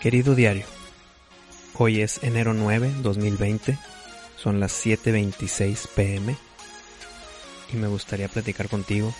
Querido diario, hoy es enero 9, 2020, son las 7.26 pm y me gustaría platicar contigo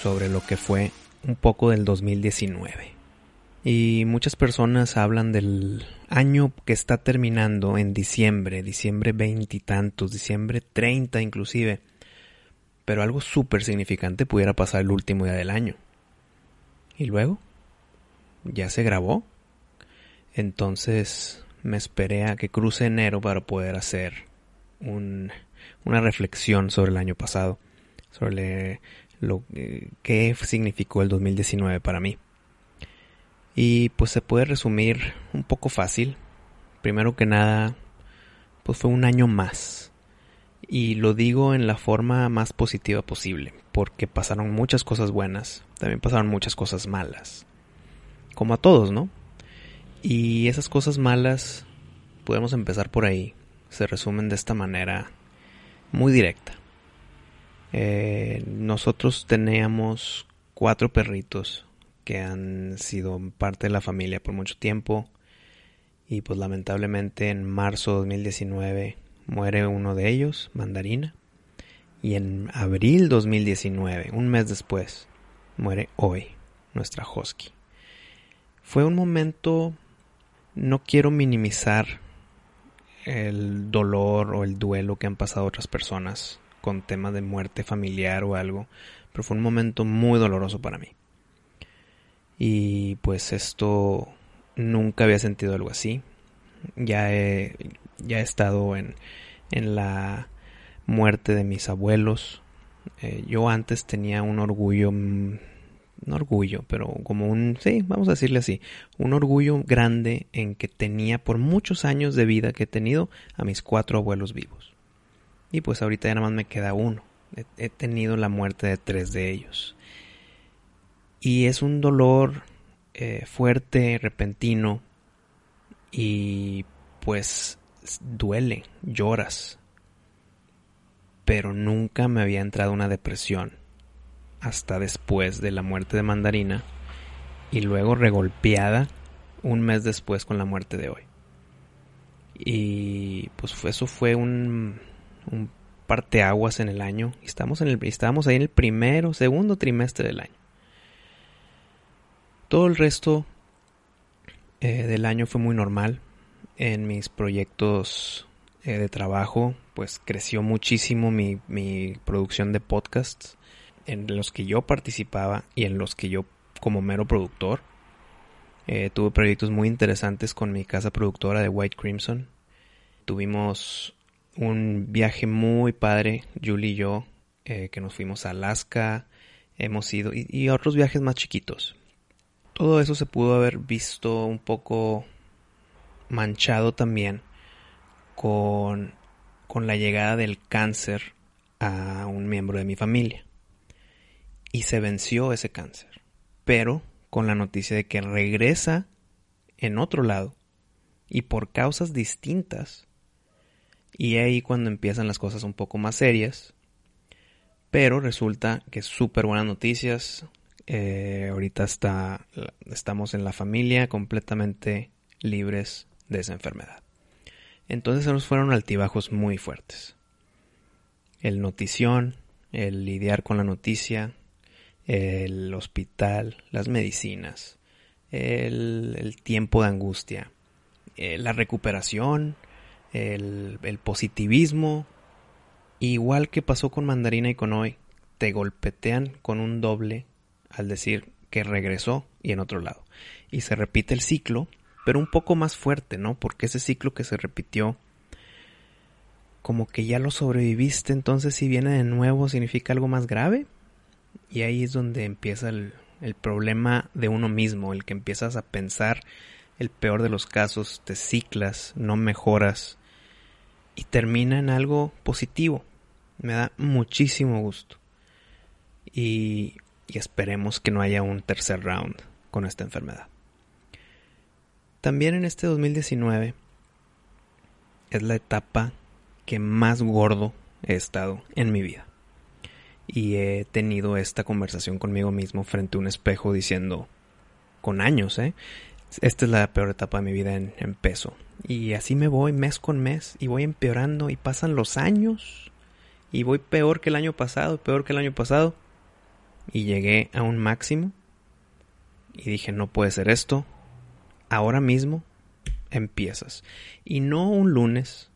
sobre lo que fue un poco del 2019. Y muchas personas hablan del año que está terminando en diciembre, diciembre veintitantos, diciembre 30 inclusive, pero algo súper significante pudiera pasar el último día del año. ¿Y luego? ¿Ya se grabó? Entonces me esperé a que cruce enero para poder hacer una reflexión sobre el año pasado, sobre lo que significó el 2019 para mí. Y pues se puede resumir un poco fácil. Primero que nada, pues fue un año más. Y lo digo en la forma más positiva posible, porque pasaron muchas cosas buenas, también pasaron muchas cosas malas. Como a todos, ¿no? Y esas cosas malas, podemos empezar por ahí, se resumen de esta manera muy directa. Eh, nosotros teníamos cuatro perritos que han sido parte de la familia por mucho tiempo y pues lamentablemente en marzo de 2019 muere uno de ellos, Mandarina, y en abril 2019, un mes después, muere hoy nuestra Husky. Fue un momento no quiero minimizar el dolor o el duelo que han pasado otras personas con tema de muerte familiar o algo, pero fue un momento muy doloroso para mí. Y pues esto nunca había sentido algo así. Ya he, ya he estado en, en la muerte de mis abuelos. Eh, yo antes tenía un orgullo no orgullo, pero como un, sí, vamos a decirle así, un orgullo grande en que tenía por muchos años de vida que he tenido a mis cuatro abuelos vivos. Y pues ahorita ya nada más me queda uno. He, tenido la muerte de tres de ellos. Y es un dolor eh, fuerte, repentino, y pues duele, lloras. Pero nunca me había entrado una depresión hasta después de la muerte de Mandarina y luego regolpeada un mes después con la muerte de hoy. Y pues eso fue un, un parteaguas en el año. Estamos en el, estábamos ahí en el primero, segundo trimestre del año. Todo el resto eh, del año fue muy normal. En mis proyectos eh, de trabajo, pues creció muchísimo mi, mi producción de podcasts en los que yo participaba y en los que yo como mero productor. Eh, tuve proyectos muy interesantes con mi casa productora de White Crimson. Tuvimos un viaje muy padre, Julie y yo, eh, que nos fuimos a Alaska, hemos ido, y, y, otros viajes más chiquitos. Todo eso se pudo haber visto un poco manchado también con, con la llegada del cáncer a un miembro de mi familia y se venció ese cáncer. Pero con la noticia de que regresa en otro lado y por causas distintas. Y ahí cuando empiezan las cosas un poco más serias. Pero resulta que súper buenas noticias. Eh, ahorita está, estamos en la familia completamente libres de esa enfermedad. Entonces se nos fueron altibajos muy fuertes. El notición, el lidiar con la noticia, el hospital, las medicinas, el, tiempo de angustia, eh, la recuperación, el, el positivismo, igual que pasó con Mandarina y con hoy, te golpetean con un doble al decir que regresó y en otro lado. Y se repite el ciclo pero un poco más fuerte, ¿no? Porque ese ciclo que se repitió, como que ya lo sobreviviste, entonces si viene de nuevo significa algo más grave. Y ahí es donde empieza el, problema de uno mismo, el que empiezas a pensar el peor de los casos, te ciclas, no mejoras y termina en algo positivo. Me da muchísimo gusto. Y, y esperemos que no haya un tercer round con esta enfermedad. También en este 2019 es la etapa que más gordo he estado en mi vida. Y he tenido esta conversación conmigo mismo frente a un espejo diciendo, con años, ¿eh? Esta es la peor etapa de mi vida en, peso. Y así me voy mes con mes y voy empeorando y pasan los años y voy peor que el año pasado, peor que el año pasado. Y llegué a un máximo y dije, no puede ser esto. Ahora mismo empiezas. Y no un lunes,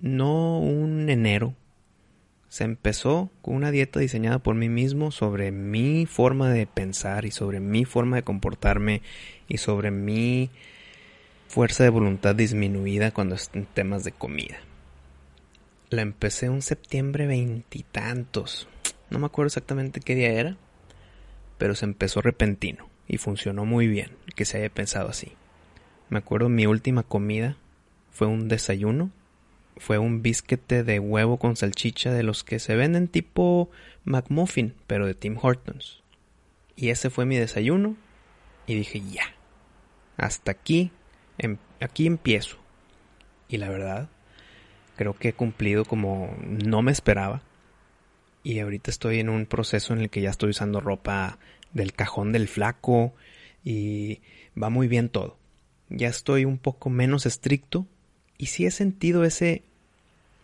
no un enero. Se empezó con una dieta diseñada por mí mismo sobre mi forma de pensar y sobre mi forma de comportarme y sobre mi fuerza de voluntad disminuida cuando en temas de comida. La empecé un septiembre veintitantos. No me acuerdo exactamente qué día era, pero se empezó repentino y funcionó muy bien que se haya pensado así. Me acuerdo mi última comida fue un desayuno, fue un bisquete de huevo con salchicha de los que se venden tipo McMuffin, pero de Tim Hortons. Y ese fue mi desayuno y dije ya, hasta aquí Em, aquí empiezo. Y la verdad, creo que he cumplido como no me esperaba. Y ahorita estoy en un proceso en el que ya estoy usando ropa del cajón del flaco y va muy bien todo. Ya estoy un poco menos estricto y sí he sentido ese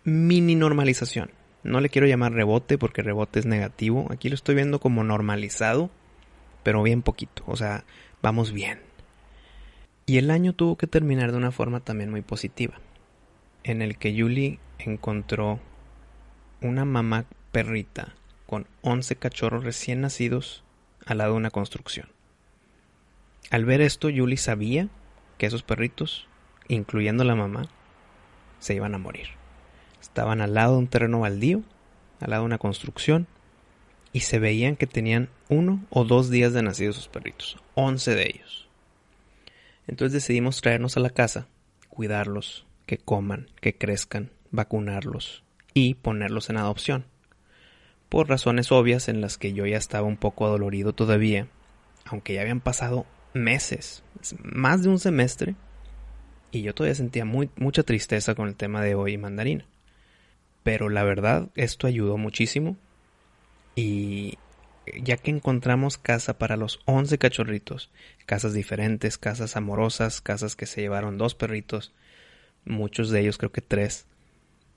mini normalización. No le quiero llamar rebote porque rebote es negativo. Aquí lo estoy viendo como normalizado, pero bien poquito. O sea, vamos bien. Y el año tuvo que terminar de una forma también muy positiva, en el que Julie encontró una mamá perrita con 11 cachorros recién nacidos al lado de una construcción. Al ver esto, Julie sabía que esos perritos, incluyendo la mamá, se iban a morir. Estaban al lado de un terreno baldío, al lado de una construcción, y se veían que tenían uno o dos días de nacidos esos perritos, 11 de ellos. Entonces decidimos traernos a la casa, cuidarlos, que coman, que crezcan, vacunarlos y ponerlos en adopción. Por razones obvias en las que yo ya estaba un poco adolorido todavía, aunque ya habían pasado meses, más de un semestre, y yo todavía sentía mucha tristeza con el tema de hoy mandarina. Pero la verdad, esto ayudó muchísimo y ya que encontramos casa para los 11 cachorritos, casas diferentes, casas amorosas, casas que se llevaron dos perritos, muchos de ellos creo que tres,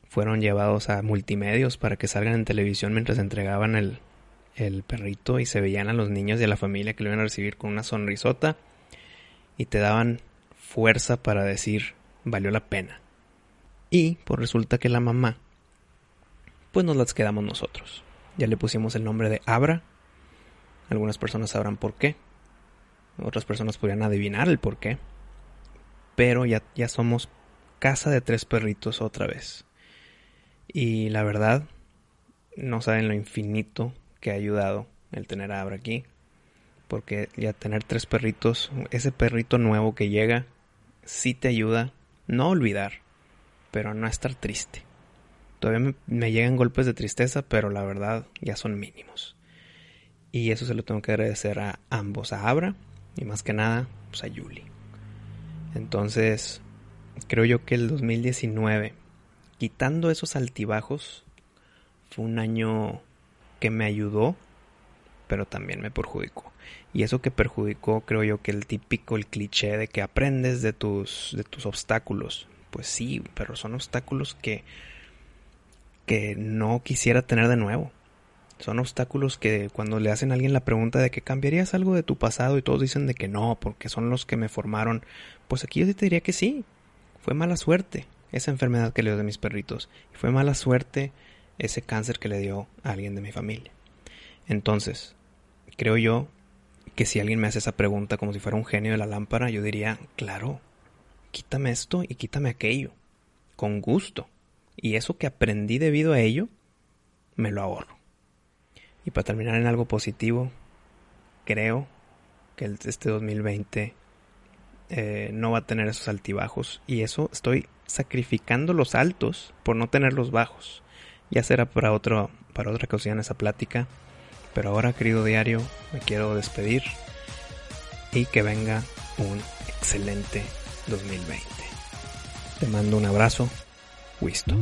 fueron llevados a multimedios para que salgan en televisión mientras entregaban el, el perrito y se veían a los niños y a la familia que lo iban a recibir con una sonrisota y te daban fuerza para decir valió la pena. Y pues resulta que la mamá, pues nos las quedamos nosotros. Ya le pusimos el nombre de Abra algunas personas sabrán por qué. Otras personas podrían adivinar el por qué. Pero ya, ya somos casa de tres perritos otra vez. Y la verdad, no saben lo infinito que ha ayudado el tener a Abra aquí. Porque ya tener tres perritos, ese perrito nuevo que llega, sí te ayuda, no a olvidar, pero a no estar triste. Todavía me, me llegan golpes de tristeza, pero la verdad ya son mínimos. Y eso se lo tengo que agradecer a ambos, a Abra y más que nada pues a Yuli. Entonces, creo yo que el 2019, quitando esos altibajos, fue un año que me ayudó, pero también me perjudicó. Y eso que perjudicó, creo yo que el típico, el cliché de que aprendes de tus, de tus obstáculos. Pues sí, pero son obstáculos que, que no quisiera tener de nuevo. Son obstáculos que cuando le hacen a alguien la pregunta de que cambiarías algo de tu pasado y todos dicen de que no, porque son los que me formaron, pues aquí yo te diría que sí. Fue mala suerte esa enfermedad que le dio de mis perritos. Y fue mala suerte ese cáncer que le dio a alguien de mi familia. Entonces, creo yo que si alguien me hace esa pregunta como si fuera un genio de la lámpara, yo diría, claro, quítame esto y quítame aquello, con gusto. Y eso que aprendí debido a ello, me lo ahorro. Y para terminar en algo positivo, creo que este 2020 eh, no va a tener esos altibajos. Y eso estoy sacrificando los altos por no tener los bajos. Ya será para, otro, para otra ocasión esa plática. Pero ahora, querido diario, me quiero despedir y que venga un excelente 2020. Te mando un abrazo. Wisto.